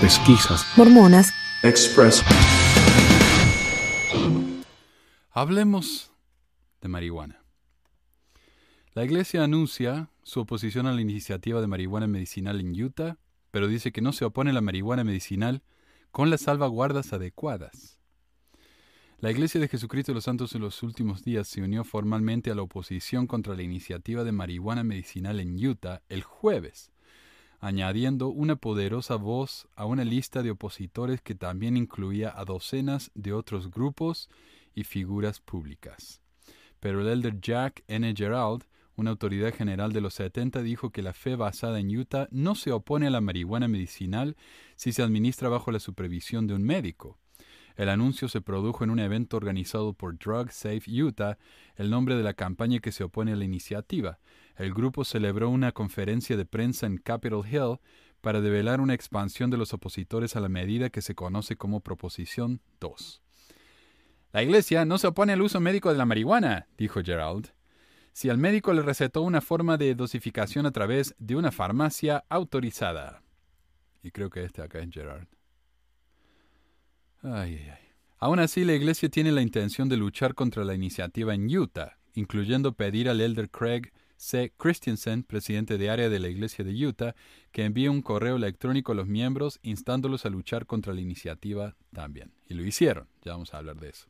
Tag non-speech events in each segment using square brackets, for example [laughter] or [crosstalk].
pesquisas, mormonas, Express. Hablemos de marihuana. La iglesia anuncia su oposición a la iniciativa de marihuana medicinal en Utah, pero dice que no se opone a la marihuana medicinal con las salvaguardas adecuadas. La Iglesia de Jesucristo de los Santos en los últimos días se unió formalmente a la oposición contra la iniciativa de marihuana medicinal en Utah el jueves, añadiendo una poderosa voz a una lista de opositores que también incluía a docenas de otros grupos y figuras públicas. Pero el elder Jack N. Gerald, una autoridad general de los 70, dijo que la fe basada en Utah no se opone a la marihuana medicinal si se administra bajo la supervisión de un médico. El anuncio se produjo en un evento organizado por Drug Safe Utah, el nombre de la campaña que se opone a la iniciativa. El grupo celebró una conferencia de prensa en Capitol Hill para develar una expansión de los opositores a la medida que se conoce como Proposición 2. La Iglesia no se opone al uso médico de la marihuana, dijo Gerald. Si al médico le recetó una forma de dosificación a través de una farmacia autorizada. Y creo que este acá es Gerard. Ay, ay, ay. Aún así, la Iglesia tiene la intención de luchar contra la iniciativa en Utah, incluyendo pedir al elder Craig C. Christensen, presidente de área de la Iglesia de Utah, que envíe un correo electrónico a los miembros instándolos a luchar contra la iniciativa también. Y lo hicieron, ya vamos a hablar de eso.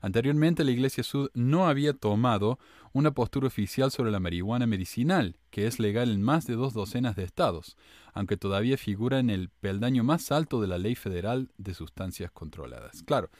Anteriormente la Iglesia Sud no había tomado una postura oficial sobre la marihuana medicinal, que es legal en más de dos docenas de estados, aunque todavía figura en el peldaño más alto de la ley federal de sustancias controladas. Claro,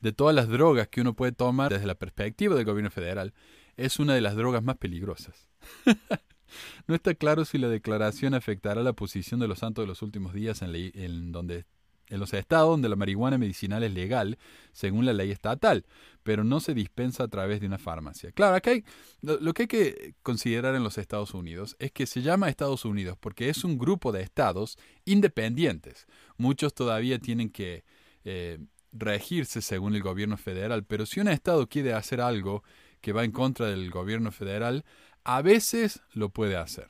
de todas las drogas que uno puede tomar desde la perspectiva del gobierno federal, es una de las drogas más peligrosas. [laughs] no está claro si la declaración afectará la posición de los santos de los últimos días en, en donde en los estados donde la marihuana medicinal es legal, según la ley estatal, pero no se dispensa a través de una farmacia. Claro, acá hay, lo, que hay que considerar en los Estados Unidos es que se llama Estados Unidos porque es un grupo de estados independientes. Muchos todavía tienen que eh, regirse según el gobierno federal, pero si un estado quiere hacer algo que va en contra del gobierno federal, a veces lo puede hacer.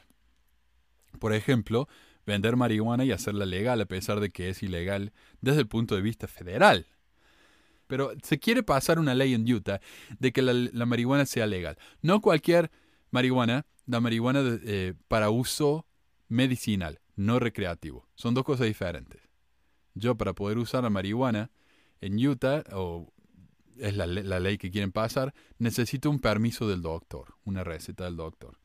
Por ejemplo, vender marihuana y hacerla legal a pesar de que es ilegal desde el punto de vista federal. Pero se quiere pasar una ley en Utah de que la, marihuana sea legal. No cualquier marihuana, la marihuana eh, para uso medicinal, no recreativo. Son dos cosas diferentes. Yo para poder usar la marihuana en Utah, o es la, la ley que quieren pasar, necesito un permiso del doctor, una receta del doctor.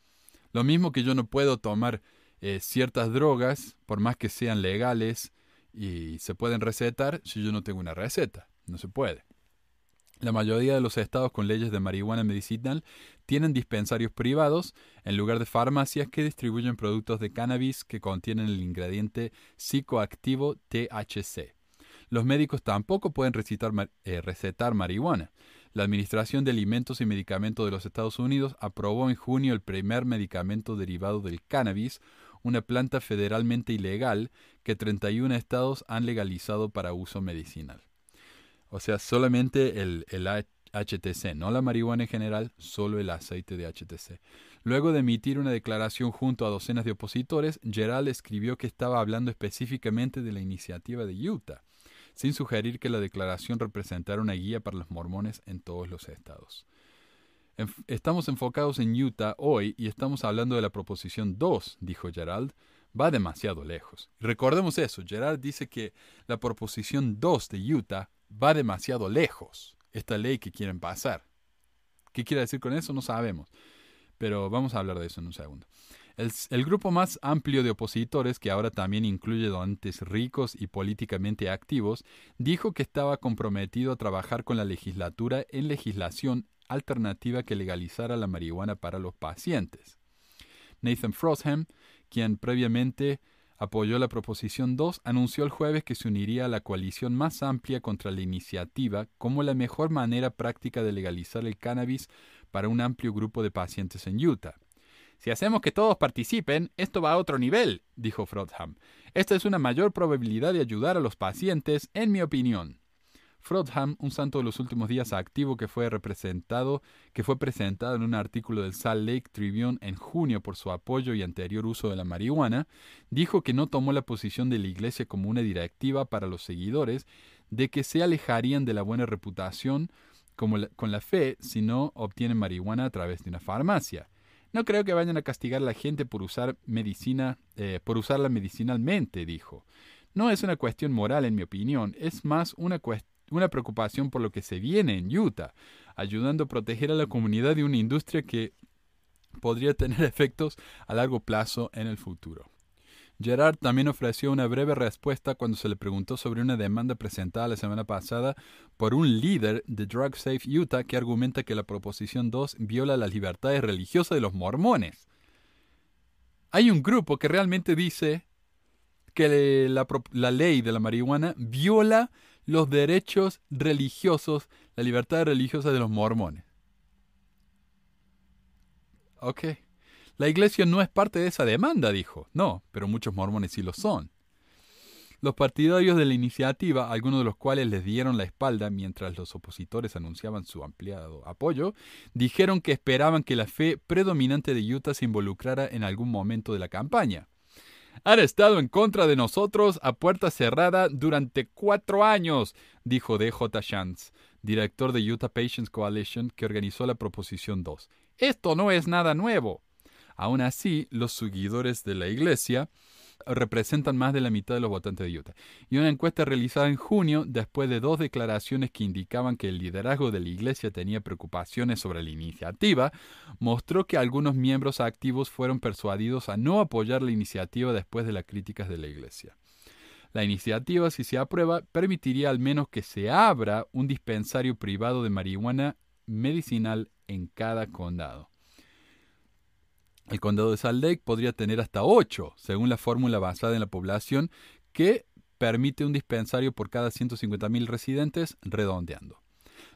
Lo mismo que yo no puedo tomar eh, ciertas drogas, por más que sean legales y se pueden recetar, si yo no tengo una receta, no se puede. La mayoría de los estados con leyes de marihuana medicinal tienen dispensarios privados en lugar de farmacias que distribuyen productos de cannabis que contienen el ingrediente psicoactivo THC. Los médicos tampoco pueden eh, recetar marihuana. La Administración de Alimentos y Medicamentos de los Estados Unidos aprobó en junio el primer medicamento derivado del cannabis, una planta federalmente ilegal que 31 estados han legalizado para uso medicinal. O sea, solamente el, el HTC, no la marihuana en general, solo el aceite de HTC. Luego de emitir una declaración junto a docenas de opositores, Gerald escribió que estaba hablando específicamente de la iniciativa de Utah, sin sugerir que la declaración representara una guía para los mormones en todos los estados. Estamos enfocados en Utah hoy y estamos hablando de la proposición 2, dijo Gerald. Va demasiado lejos. Recordemos eso, Gerald dice que la proposición 2 de Utah va demasiado lejos, esta ley que quieren pasar. ¿Qué quiere decir con eso? No sabemos. Pero vamos a hablar de eso en un segundo. El, el, grupo más amplio de opositores, que ahora también incluye donantes ricos y políticamente activos, dijo que estaba comprometido a trabajar con la legislatura en legislación alternativa que legalizara la marihuana para los pacientes. Nathan Frostham, quien previamente apoyó la Proposición 2, anunció el jueves que se uniría a la coalición más amplia contra la iniciativa como la mejor manera práctica de legalizar el cannabis para un amplio grupo de pacientes en Utah. Si hacemos que todos participen, esto va a otro nivel, dijo Frostham. Esta es una mayor probabilidad de ayudar a los pacientes, en mi opinión. Frodham, un santo de los últimos días activo que fue representado, que fue presentado en un artículo del Salt Lake Tribune en junio por su apoyo y anterior uso de la marihuana, dijo que no tomó la posición de la Iglesia como una directiva para los seguidores de que se alejarían de la buena reputación con la fe si no obtienen marihuana a través de una farmacia. No creo que vayan a castigar a la gente por usar medicina, eh, por usarla medicinalmente, dijo. No es una cuestión moral, en mi opinión, es más una, una preocupación por lo que se viene en Utah, ayudando a proteger a la comunidad de una industria que podría tener [laughs] efectos a largo plazo en el futuro. Gerard también ofreció una breve respuesta cuando se le preguntó sobre una demanda presentada la semana pasada por un líder de Drug Safe Utah que argumenta que la Proposición 2 viola las libertades religiosas de los mormones. Hay un grupo que realmente dice que la, la ley de la marihuana viola los derechos religiosos, la libertad religiosa de los mormones. Ok. La iglesia no es parte de esa demanda, dijo. No, pero muchos mormones sí lo son. Los partidarios de la iniciativa, algunos de los cuales les dieron la espalda mientras los opositores anunciaban su ampliado apoyo, dijeron que esperaban que la fe predominante de Utah se involucrara en algún momento de la campaña. Han estado en contra de nosotros a puerta cerrada durante cuatro años, dijo D.J. Shantz, director de Utah Patients Coalition, que organizó la Proposición 2. Esto no es nada nuevo. Aún así, los seguidores de la Iglesia representan más de la mitad de los votantes de Utah. Y una encuesta realizada en junio, después de dos declaraciones que indicaban que el liderazgo de la Iglesia tenía preocupaciones sobre la iniciativa, mostró que algunos miembros activos fueron persuadidos a no apoyar la iniciativa después de las críticas de la Iglesia. La iniciativa, si se aprueba, permitiría al menos que se abra un dispensario privado de marihuana medicinal en cada condado. El condado de Salt Lake podría tener hasta 8, según la fórmula basada en la población, que permite un dispensario por cada 150.000 residentes, redondeando.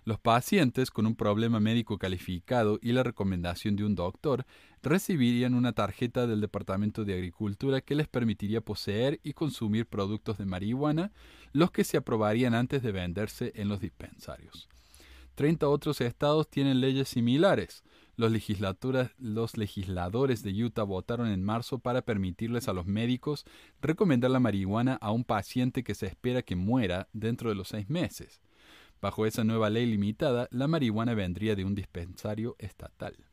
Los pacientes con un problema médico calificado y la recomendación de un doctor recibirían una tarjeta del Departamento de Agricultura que les permitiría poseer y consumir productos de marihuana, los que se aprobarían antes de venderse en los dispensarios. Treinta otros estados tienen leyes similares, los, legisladores de Utah votaron en marzo para permitirles a los médicos recomendar la marihuana a un paciente que se espera que muera dentro de los seis meses. Bajo esa nueva ley limitada, la marihuana vendría de un dispensario estatal.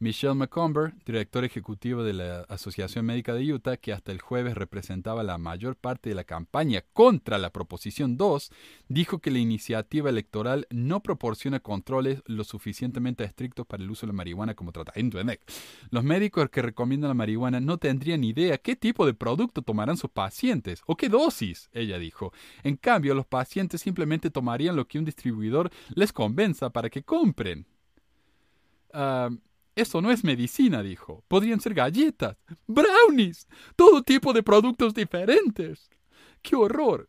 Michelle McComber, director ejecutivo de la Asociación Médica de Utah, que hasta el jueves representaba la mayor parte de la campaña contra la Proposición 2, dijo que la iniciativa electoral no proporciona controles lo suficientemente estrictos para el uso de la marihuana como tratamiento de Los médicos que recomiendan la marihuana no tendrían idea qué tipo de producto tomarán sus pacientes o qué dosis, ella dijo. En cambio, los pacientes simplemente tomarían lo que un distribuidor les convenza para que compren. Ah, eso no es medicina, dijo. Podrían ser galletas, brownies, todo tipo de productos diferentes. ¡Qué horror!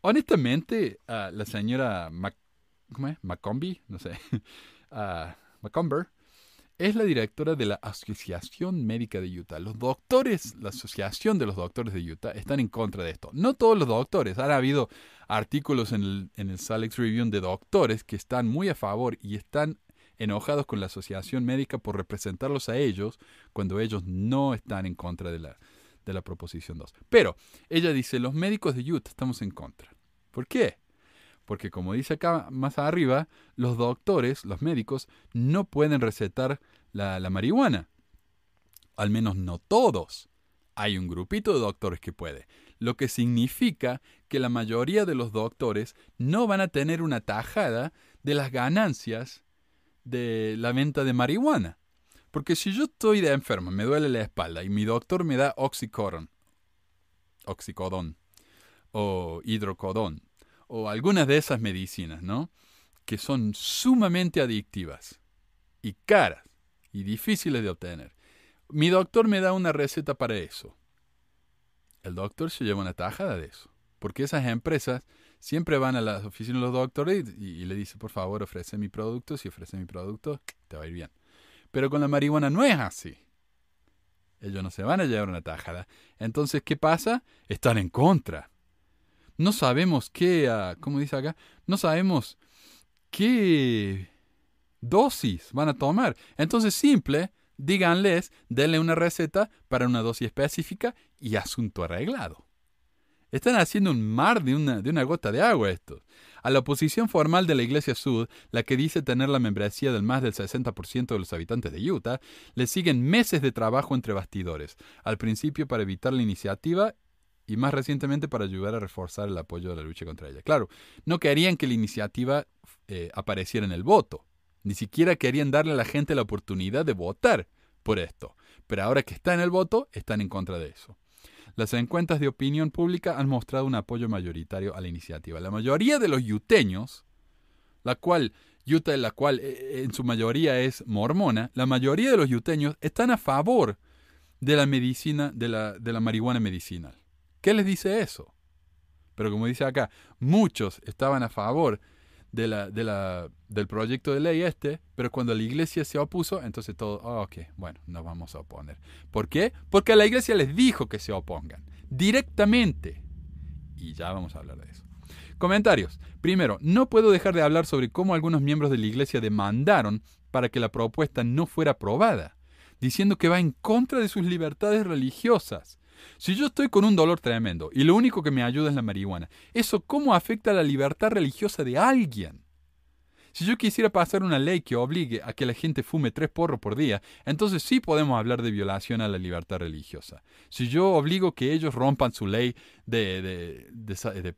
Honestamente, ah, la señora Mac ¿cómo es? Macombi, no sé, [laughs] uh, Macomber, es la directora de la Asociación Médica de Utah. Los doctores, la Asociación de los Doctores de Utah, están en contra de esto. No todos los doctores. Han habido artículos en el, en el Salex Review de doctores que están muy a favor y están enojados con la asociación médica por representarlos a ellos cuando ellos no están en contra de la, de la proposición 2. Pero ella dice, los médicos de Utah estamos en contra. ¿Por qué? Porque como dice acá más arriba, los doctores, los médicos, no pueden recetar la, la marihuana. Al menos no todos. Hay un grupito de doctores que puede, lo que significa que la mayoría de los doctores no van a tener una tajada de las ganancias de la venta de marihuana. Porque si yo estoy de enfermo, me duele la espalda y mi doctor me da oxicodón, oxicodón o hidrocodón o algunas de esas medicinas, ¿no? Que son sumamente adictivas y caras y difíciles de obtener. Mi doctor me da una receta para eso. El doctor se lleva una tajada de eso. Porque esas empresas siempre van a las oficinas de los doctores y, le dicen, por favor, ofrece mi producto. Si ofrece mi producto, te va a ir bien. Pero con la marihuana no es así. Ellos no se van a llevar una tajada. Entonces, ¿qué pasa? Están en contra. no sabemos qué, ah, ¿cómo dice acá? No sabemos qué dosis van a tomar. Entonces, simple, díganles, denle una receta para una dosis específica y asunto arreglado. Están haciendo un mar de una, de una gota de agua esto. A la oposición formal de la Iglesia Sud, la que dice tener la membresía del más del 60% de los habitantes de Utah, le siguen meses de trabajo entre bastidores, al principio para evitar la iniciativa y más recientemente para ayudar a reforzar el apoyo de la lucha contra ella. Claro, no querían que la iniciativa eh, apareciera en el voto, ni siquiera querían darle a la gente la oportunidad de votar por esto, pero ahora que está en el voto, están en contra de eso. Las encuestas de opinión pública han mostrado un apoyo mayoritario a la iniciativa. La mayoría de los yuteños, la cual Utah, la cual eh, en su mayoría es mormona, la mayoría de los yuteños están a favor de la medicina, de la, de la marihuana medicinal. ¿Qué les dice eso? Pero como dice acá, muchos estaban a favor del proyecto de ley este, pero cuando la iglesia se opuso, entonces todo, oh, ok, bueno, nos vamos a oponer. ¿Por qué? Porque la iglesia les dijo que se opongan, directamente. Y ya vamos a hablar de eso. Comentarios. Primero, no puedo dejar de hablar sobre cómo algunos miembros de la iglesia demandaron para que la propuesta no fuera aprobada, diciendo que va en contra de sus libertades religiosas. Si yo estoy con un dolor tremendo y lo único que me ayuda es la marihuana, ¿eso cómo afecta a la libertad religiosa de alguien? Si yo quisiera pasar una ley que obligue a que la gente fume tres porros por día, entonces sí podemos hablar de violación a la libertad religiosa. Si yo obligo que ellos rompan su ley de, de,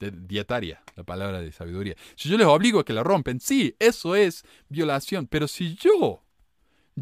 de, dietaria, la palabra de sabiduría. Si yo les obligo a que la rompen, sí, eso es violación. Pero si yo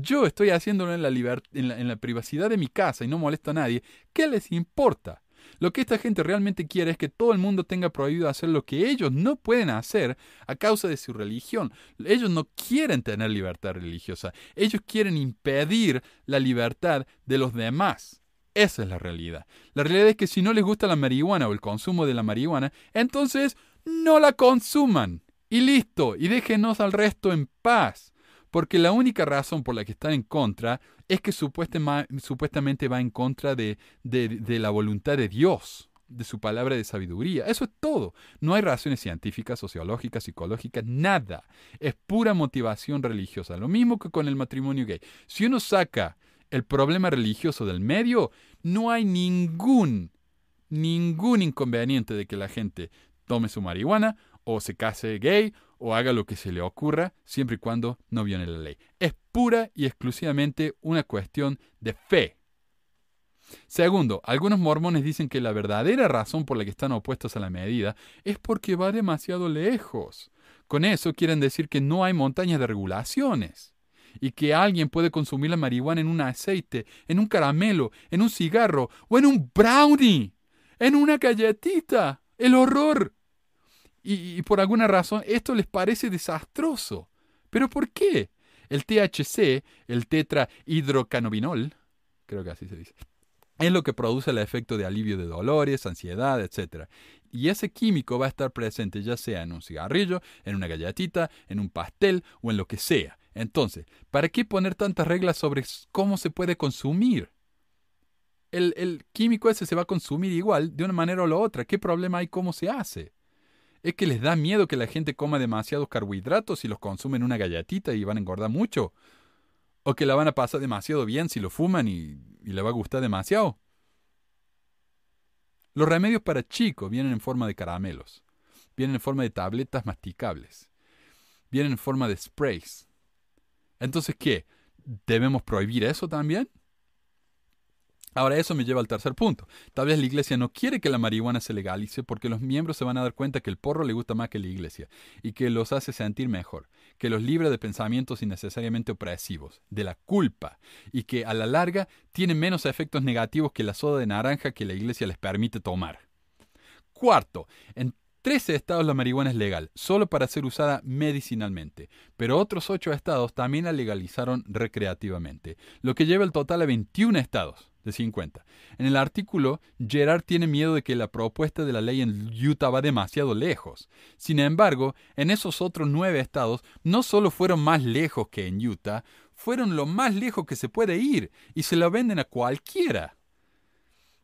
yo estoy haciéndolo en la, en, la, privacidad de mi casa y no molesto a nadie. ¿Qué les importa? Lo que esta gente realmente quiere es que todo el mundo tenga prohibido hacer lo que ellos no pueden hacer a causa de su religión. Ellos no quieren tener libertad religiosa. Ellos quieren impedir la libertad de los demás. Esa es la realidad. La realidad es que si no les gusta la marihuana o el consumo de la marihuana, entonces no la consuman. Y listo, y déjenos al resto en paz. Porque la única razón por la que están en contra es que supuestamente va en contra de, de, la voluntad de Dios, de su palabra de sabiduría. Eso es todo. No hay razones científicas, sociológicas, psicológicas, nada. Es pura motivación religiosa. Lo mismo que con el matrimonio gay. Si uno saca el problema religioso del medio, no hay ningún, ningún inconveniente de que la gente tome su marihuana o se case gay o haga lo que se le ocurra, siempre y cuando no viole la ley. Es pura y exclusivamente una cuestión de fe. Segundo, algunos mormones dicen que la verdadera razón por la que están opuestos a la medida es porque va demasiado lejos. Con eso quieren decir que no hay montañas de regulaciones y que alguien puede consumir la marihuana en un aceite, en un caramelo, en un cigarro o en un brownie, en una galletita. El horror y, por alguna razón esto les parece desastroso. ¿Pero por qué? El THC, el tetrahidrocannabinol, creo que así se dice, es lo que produce el efecto de alivio de dolores, ansiedad, etc. Y ese químico va a estar presente ya sea en un cigarrillo, en una galletita, en un pastel o en lo que sea. Entonces, ¿para qué poner tantas reglas sobre cómo se puede consumir? El, el químico ese se va a consumir igual de una manera o la otra. ¿Qué problema hay cómo se hace? ¿Es que les da miedo que la gente coma demasiados carbohidratos si los consumen una galletita y van a engordar mucho? ¿O que la van a pasar demasiado bien si lo fuman y, y le va a gustar demasiado? Los remedios para chicos vienen en forma de caramelos, vienen en forma de tabletas masticables, vienen en forma de sprays. Entonces, ¿qué? ¿Debemos prohibir eso también? Ahora eso me lleva al tercer punto. Tal vez la iglesia no quiere que la marihuana se legalice porque los miembros se van a dar cuenta que el porro le gusta más que la iglesia y que los hace sentir mejor, que los libra de pensamientos innecesariamente opresivos, de la culpa y que a la larga tiene menos efectos negativos que la soda de naranja que la iglesia les permite tomar. Cuarto, en 13 estados la marihuana es legal, solo para ser usada medicinalmente, pero otros 8 estados también la legalizaron recreativamente, lo que lleva el total a 21 estados de 50. En el artículo, Gerard tiene miedo de que la propuesta de la ley en Utah va demasiado lejos. Sin embargo, en esos otros nueve estados no solo fueron más lejos que en Utah, fueron lo más lejos que se puede ir y se lo venden a cualquiera.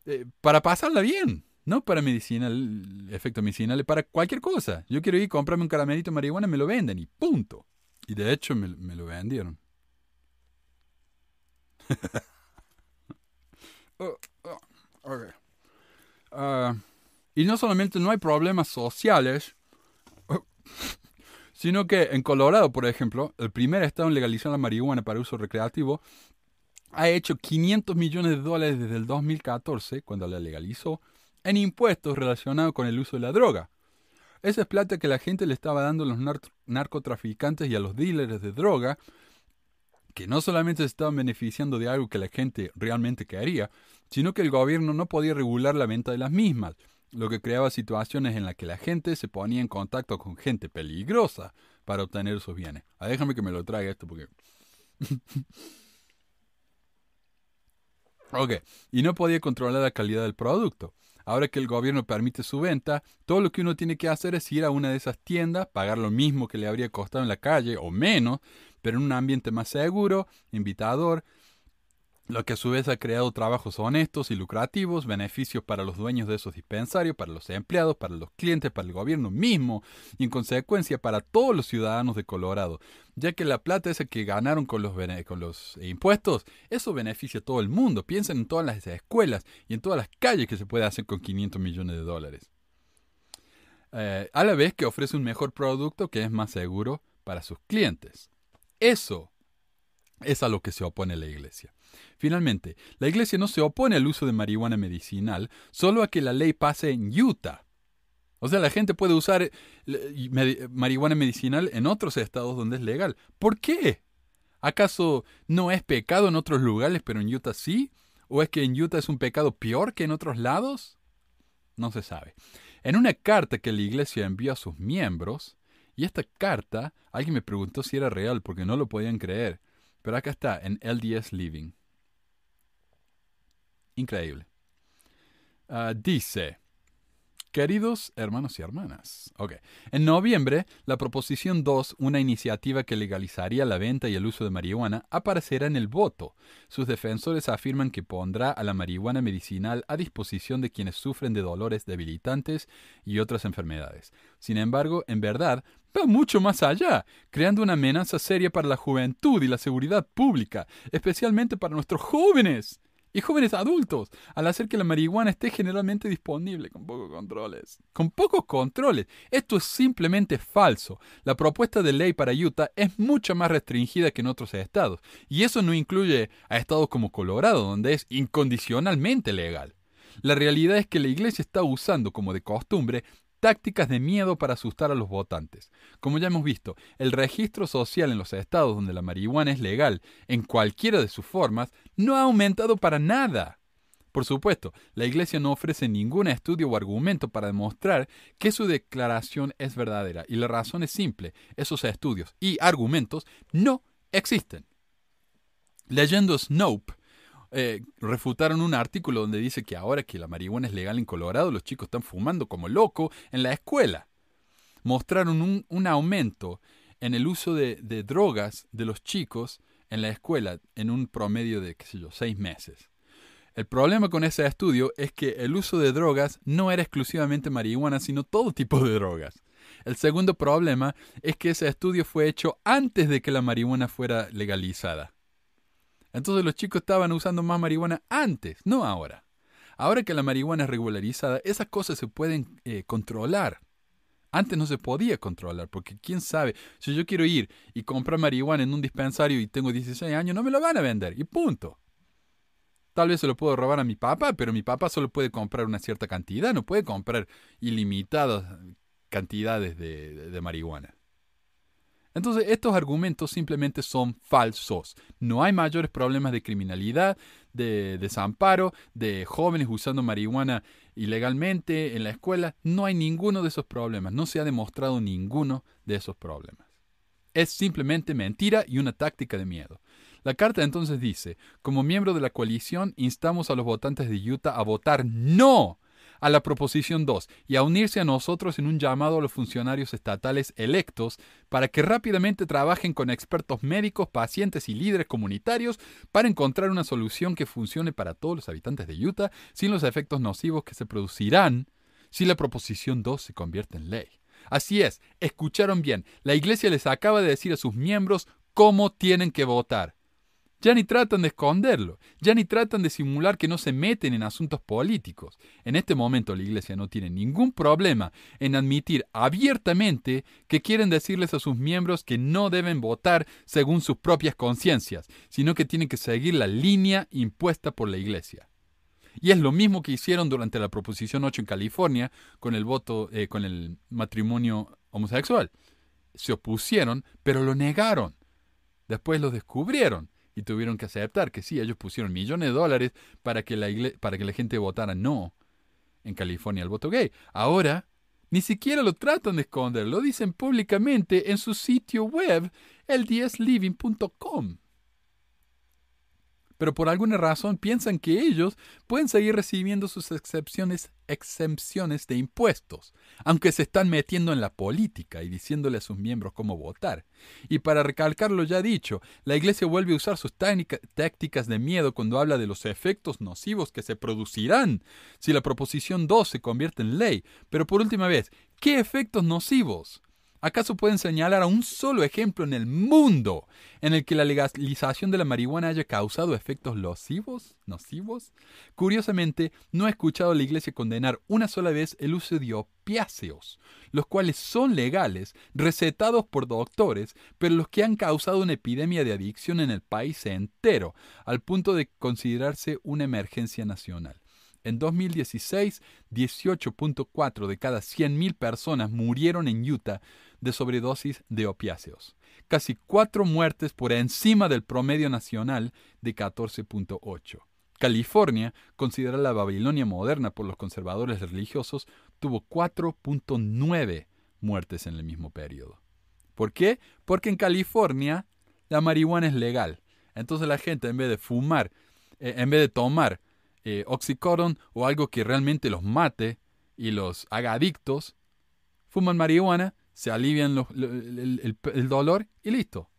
Eh, para pasarla bien. No para medicinal, efecto medicinal, para cualquier cosa. Yo quiero ir, comprarme un caramelito de marihuana, me lo venden y punto. Y de hecho me, lo vendieron. [laughs] Oh, oh, ah, y no solamente no hay problemas sociales, [laughs] sino que en Colorado, por ejemplo, el primer estado en legalizar la marihuana para uso recreativo, ha hecho 500 millones de dólares desde el 2014, cuando la legalizó, en impuestos relacionados con el uso de la droga. Esa es plata que la gente le estaba dando a los narcotraficantes y a los dealers de droga, que no solamente se estaban beneficiando de algo que la gente realmente quería, sino que el gobierno no podía regular la venta de las mismas, lo que creaba situaciones en las que la gente se ponía en contacto con gente peligrosa para obtener sus bienes. Ah, déjame que me lo traiga esto porque... [laughs] ok, y no podía controlar la calidad del producto. Ahora que el gobierno permite su venta, todo lo que uno tiene que hacer es ir a una de esas tiendas, pagar lo mismo que le habría costado en la calle o menos, pero en un ambiente más seguro, invitador, lo que a su vez ha creado trabajos honestos y lucrativos, beneficios para los dueños de esos dispensarios, para los empleados, para los clientes, para el gobierno mismo y en consecuencia para todos los ciudadanos de Colorado, ya que la plata esa que ganaron con los, con los impuestos, eso beneficia a todo el mundo. Piensen en todas las escuelas y en todas las calles que se puede hacer con 500 millones de dólares. Eh, a la vez que ofrece un mejor producto que es más seguro para sus clientes. Eso es a lo que se opone la iglesia. Finalmente, la Iglesia no se opone al uso de marihuana medicinal, solo a que la ley pase en Utah. O sea, la gente puede usar eh, marihuana medicinal en otros estados donde es legal. ¿Por qué? ¿Acaso no es pecado en otros lugares, pero en Utah sí? ¿O es que en Utah es un pecado peor que en otros lados? No se sabe. En una carta que la iglesia envió a sus miembros, y esta carta, alguien me preguntó si era real porque no lo podían creer, pero acá está, en LDS Living. Increíble. Ah, dice, queridos hermanos y hermanas, ok, en noviembre la proposición 2, una iniciativa que legalizaría la venta y el uso de marihuana, aparecerá en el voto. Sus defensores afirman que pondrá a la marihuana medicinal a disposición de quienes sufren de dolores debilitantes y otras enfermedades. Sin embargo, en verdad, va mucho más allá, creando una amenaza seria para la juventud y la seguridad pública, especialmente para nuestros jóvenes y jóvenes adultos, al hacer que la marihuana esté generalmente disponible con pocos controles. Con pocos controles. Esto es simplemente falso. La propuesta de ley para Utah es mucho más restringida que en otros estados, y eso no incluye a estados como Colorado, donde es incondicionalmente legal. La realidad es que la iglesia está usando, como de costumbre, tácticas de miedo para asustar a los votantes. Como ya hemos visto, el registro social en los estados donde la marihuana es legal, en cualquiera de sus formas, no ha aumentado para nada. Por supuesto, la Iglesia no ofrece ningún estudio o argumento para demostrar que su declaración es verdadera, y la razón es simple, esos estudios y argumentos no existen. Leyendo Snope, eh, refutaron un artículo donde dice que ahora que la marihuana es legal en Colorado, los chicos están fumando como loco en la escuela. Mostraron un, un aumento en el uso de, de, drogas de los chicos en la escuela en un promedio de, qué sé yo, seis meses. El problema con ese estudio es que el uso de drogas no era exclusivamente marihuana, sino todo tipo de drogas. El segundo problema es que ese estudio fue hecho antes de que la marihuana fuera legalizada. Entonces los chicos estaban usando más marihuana antes, no ahora. Ahora que la marihuana es regularizada, esas cosas se pueden eh, controlar. Antes no se podía controlar, porque quién sabe, si yo quiero ir y comprar marihuana en un dispensario y tengo 16 años, no me lo van a vender, y punto. Tal vez se lo puedo robar a mi papá, pero mi papá solo puede comprar una cierta cantidad, no puede comprar ilimitadas cantidades de marihuana. Entonces, estos argumentos simplemente son falsos. No hay mayores problemas de criminalidad, de desamparo, de jóvenes usando marihuana ilegalmente en la escuela. No hay ninguno de esos problemas. No se ha demostrado ninguno de esos problemas. Es simplemente mentira y una táctica de miedo. La carta entonces dice, como miembro de la coalición, instamos a los votantes de Utah a votar no a la proposición 2 y a unirse a nosotros en un llamado a los funcionarios estatales electos para que rápidamente trabajen con expertos médicos, pacientes y líderes comunitarios para encontrar una solución que funcione para todos los habitantes de Utah sin los efectos nocivos que se producirán si la proposición 2 se convierte en ley. Así es, escucharon bien, la Iglesia les acaba de decir a sus miembros cómo tienen que votar. Ya ni tratan de esconderlo, ya ni tratan de simular que no se meten en asuntos políticos. En este momento la Iglesia no tiene ningún problema en admitir abiertamente que quieren decirles a sus miembros que no deben votar según sus propias conciencias, sino que tienen que seguir la línea impuesta por la Iglesia. Y es lo mismo que hicieron durante la Proposición 8 en California con el voto, eh, con el matrimonio homosexual. Se opusieron, pero lo negaron. Después lo descubrieron y tuvieron que aceptar que sí, ellos pusieron millones de dólares para que la, para que la gente votara no en California al voto gay. Ahora, ni siquiera lo tratan de esconder, lo dicen públicamente en su sitio web, el pero por alguna razón piensan que ellos pueden seguir recibiendo sus excepciones, exenciones de impuestos, aunque se están metiendo en la política y diciéndole a sus miembros cómo votar. Y para recalcar lo ya dicho, la Iglesia vuelve a usar sus tácticas de miedo cuando habla de los efectos nocivos que se producirán si la proposición 2 se convierte en ley. Pero por última vez, ¿qué efectos nocivos? ¿Acaso pueden señalar a un solo ejemplo en el mundo en el que la legalización de la marihuana haya causado efectos nocivos? ¿Nocivos? Curiosamente, no he escuchado a la Iglesia condenar una sola vez el uso de opiáceos, los cuales son legales, recetados por doctores, pero los que han causado una epidemia de adicción en el país entero, al punto de considerarse una emergencia nacional. En 2016, 18.4 de cada 100.000 personas murieron en Utah de sobredosis de opiáceos. Casi cuatro muertes por encima del promedio nacional de 14.8. California, considerada la Babilonia moderna por los conservadores religiosos, tuvo 4.9 muertes en el mismo periodo. ¿Por qué? Porque en California la marihuana es legal. Entonces la gente en vez de fumar, eh, en vez de tomar eh, o algo que realmente los mate y los haga adictos, fuman marihuana, se alivian el, el dolor y listo.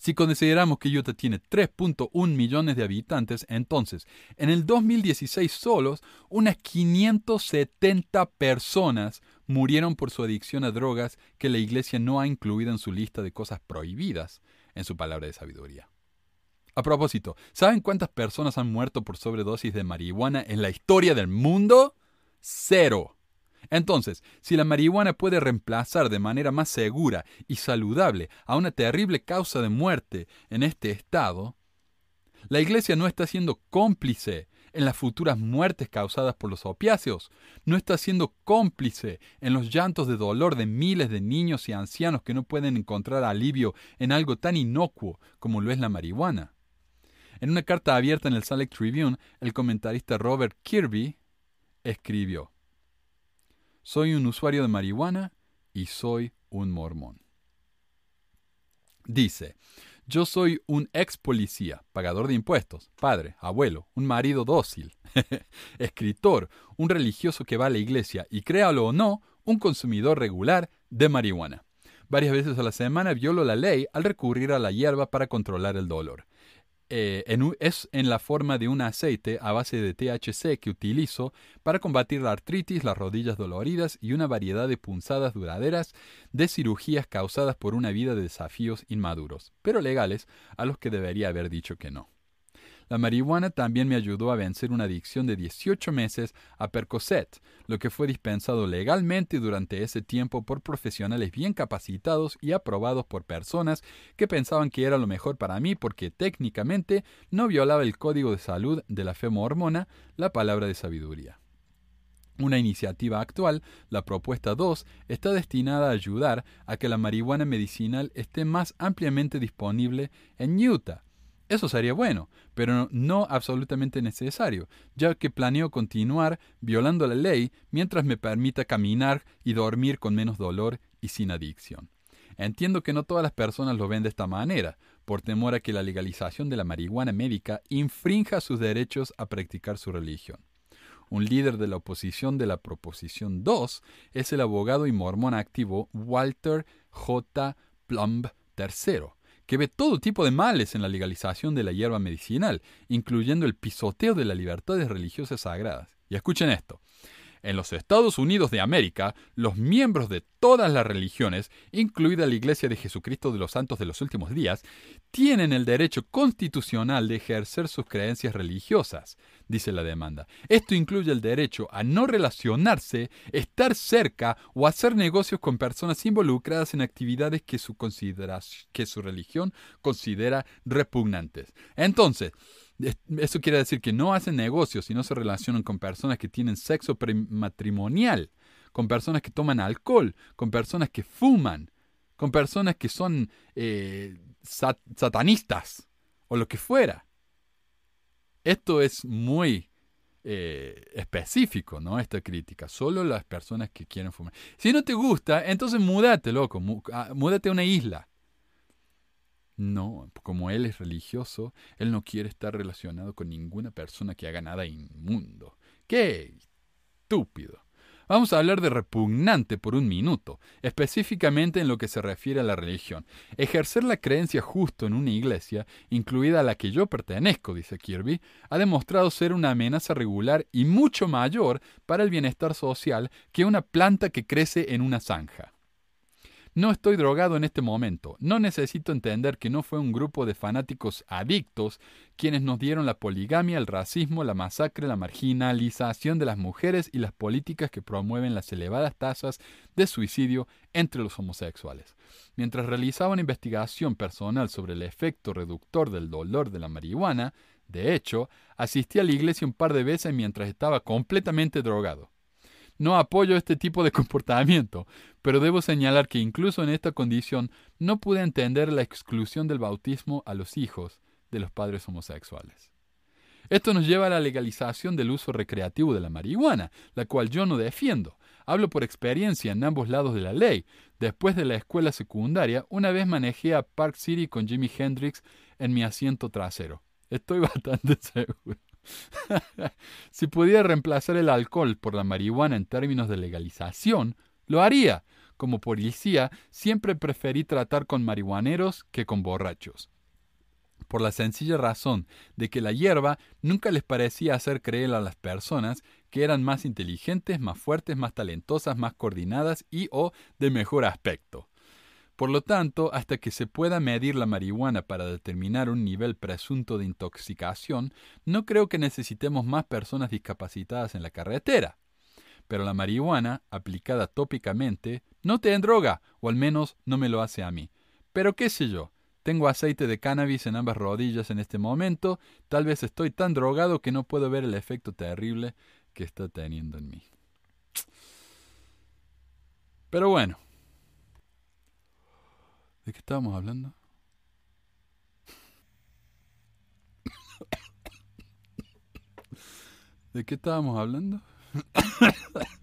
Si consideramos que Utah tiene 3.1 millones de habitantes, entonces, en el 2016 solos, unas 570 personas murieron por su adicción a drogas que la Iglesia no ha incluido en su lista de cosas prohibidas en su palabra de sabiduría. A propósito, ¿saben cuántas personas han muerto por sobredosis de marihuana en la historia del mundo? Cero. Entonces, si la marihuana puede reemplazar de manera más segura y saludable a una terrible causa de muerte en este estado, la Iglesia no está siendo cómplice en las futuras muertes causadas por los opiáceos, no está siendo cómplice en los llantos de dolor de miles de niños y ancianos que no pueden encontrar alivio en algo tan inocuo como lo es la marihuana. En una carta abierta en el Salt Tribune, el comentarista Robert Kirby escribió, Soy un usuario de marihuana y soy un mormón. Dice, yo soy un ex policía, pagador de impuestos, padre, abuelo, un marido dócil, [laughs] escritor, un religioso que va a la iglesia y créalo o no, un consumidor regular de marihuana. Varias veces a la semana violo la ley al recurrir a la hierba para controlar el dolor. Eh, es en la forma de un aceite a base de THC que utilizo para combatir la artritis, las rodillas doloridas y una variedad de punzadas duraderas de cirugías causadas por una vida de desafíos inmaduros, pero legales, a los que debería haber dicho que no. La marihuana también me ayudó a vencer una adicción de 18 meses a Percocet, lo que fue dispensado legalmente durante ese tiempo por profesionales bien capacitados y aprobados por personas que pensaban que era lo mejor para mí porque técnicamente no violaba el código de salud de la fe mormona, la palabra de sabiduría. Una iniciativa actual, la propuesta 2, está destinada a ayudar a que la marihuana medicinal esté más ampliamente disponible en Utah, eso sería bueno, pero no absolutamente necesario, ya que planeo continuar violando la ley mientras me permita caminar y dormir con menos dolor y sin adicción. Entiendo que no todas las personas lo ven de esta manera, por temor a que la legalización de la marihuana médica infrinja sus derechos a practicar su religión. Un líder de la oposición de la Proposición 2 es el abogado y mormón activo Walter J. Plumb III, que ve todo tipo de males en la legalización de la hierba medicinal, incluyendo el pisoteo de las libertades religiosas sagradas. Y escuchen esto. En los Estados Unidos de América, los miembros de todas las religiones, incluida la Iglesia de Jesucristo de los Santos de los Últimos Días, tienen el derecho constitucional de ejercer sus creencias religiosas, dice la demanda. Esto incluye el derecho a no relacionarse, estar cerca o hacer negocios con personas involucradas en actividades que su, que su religión considera repugnantes. Entonces, eso quiere decir que no hacen negocios y no se relacionan con personas que tienen sexo matrimonial, con personas que toman alcohol, con personas que fuman, con personas que son eh, satanistas o lo que fuera. Esto es muy eh, específico, ¿no? Esta crítica. Solo las personas que quieren fumar. Si no te gusta, entonces múdate, loco. Ah, múdate a una isla. No, como él es religioso, él no quiere estar relacionado con ninguna persona que haga nada inmundo. ¡Qué estúpido! Vamos a hablar de repugnante por un minuto, específicamente en lo que se refiere a la religión. Ejercer la creencia justo en una iglesia, incluida a la que yo pertenezco, dice Kirby, ha demostrado ser una amenaza regular y mucho mayor para el bienestar social que una planta que crece en una zanja. No estoy drogado en este momento. No necesito entender que no fue un grupo de fanáticos adictos quienes nos dieron la poligamia, el racismo, la masacre, la marginalización de las mujeres y las políticas que promueven las elevadas tasas de suicidio entre los homosexuales. Mientras realizaba una investigación personal sobre el efecto reductor del dolor de la marihuana, de hecho, asistí a la iglesia un par de veces mientras estaba completamente drogado. No apoyo este tipo de [laughs] comportamiento, pero debo señalar que incluso en esta condición no pude entender la exclusión del bautismo a los hijos de los padres homosexuales. Esto nos lleva a la legalización del uso recreativo de la marihuana, la cual yo no defiendo. Hablo por experiencia en ambos lados de la ley. Después de la escuela secundaria, una vez manejé a Park City con Jimi Hendrix en mi asiento trasero. Estoy [laughs] bastante seguro. [laughs] si pudiera reemplazar el alcohol por la marihuana en términos de legalización, lo haría. Como policía, siempre preferí tratar con marihuaneros que con borrachos. Por la sencilla razón de que la hierba nunca les parecía hacer creer a las personas que eran más inteligentes, más fuertes, más talentosas, más coordinadas y o de mejor aspecto. Por lo tanto, hasta que se pueda medir la marihuana para determinar un nivel presunto de intoxicación, no creo que necesitemos más personas discapacitadas en la carretera. Pero la marihuana, aplicada tópicamente, no te droga, o al menos no me lo hace a mí. Pero qué sé yo, tengo aceite de cannabis en ambas rodillas en este momento, tal vez estoy tan drogado que no puedo ver el efecto terrible que está teniendo en mí. Pero bueno, ¿De qué estábamos hablando? [coughs] ¿De qué estábamos hablando? [coughs]